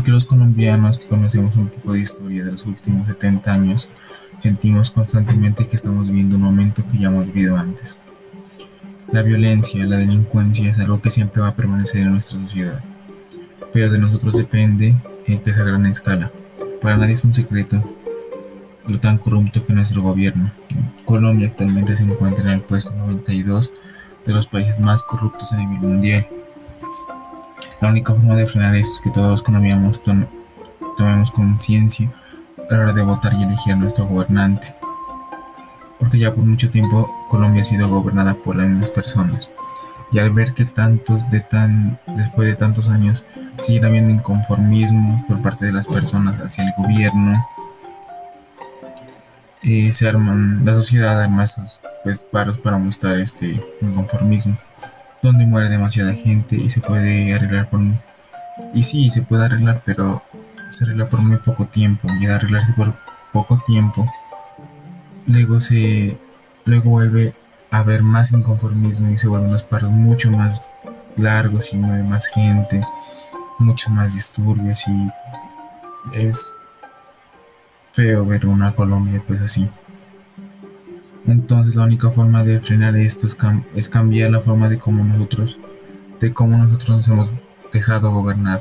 Porque los colombianos que conocemos un poco de historia de los últimos 70 años, sentimos constantemente que estamos viviendo un momento que ya hemos vivido antes. La violencia, la delincuencia es algo que siempre va a permanecer en nuestra sociedad, pero de nosotros depende en que sea a gran escala. Para nadie es un secreto lo tan corrupto que nuestro gobierno. Colombia actualmente se encuentra en el puesto 92 de los países más corruptos a nivel mundial. La única forma de frenar es que todos colombianos tomemos conciencia a la hora de votar y elegir a nuestro gobernante. Porque ya por mucho tiempo Colombia ha sido gobernada por las mismas personas. Y al ver que tantos de tan después de tantos años sigue habiendo inconformismo por parte de las personas hacia el gobierno, y se arman la sociedad arma estos pues, paros para mostrar este inconformismo donde muere demasiada gente y se puede arreglar por y sí se puede arreglar pero se arregla por muy poco tiempo y al arreglarse por poco tiempo luego se luego vuelve a haber más inconformismo y se vuelven los paros mucho más largos y mueve más gente muchos más disturbios y es feo ver una Colombia pues así entonces la única forma de frenar esto es, cambiar la forma de cómo nosotros, de cómo nosotros nos hemos dejado gobernar.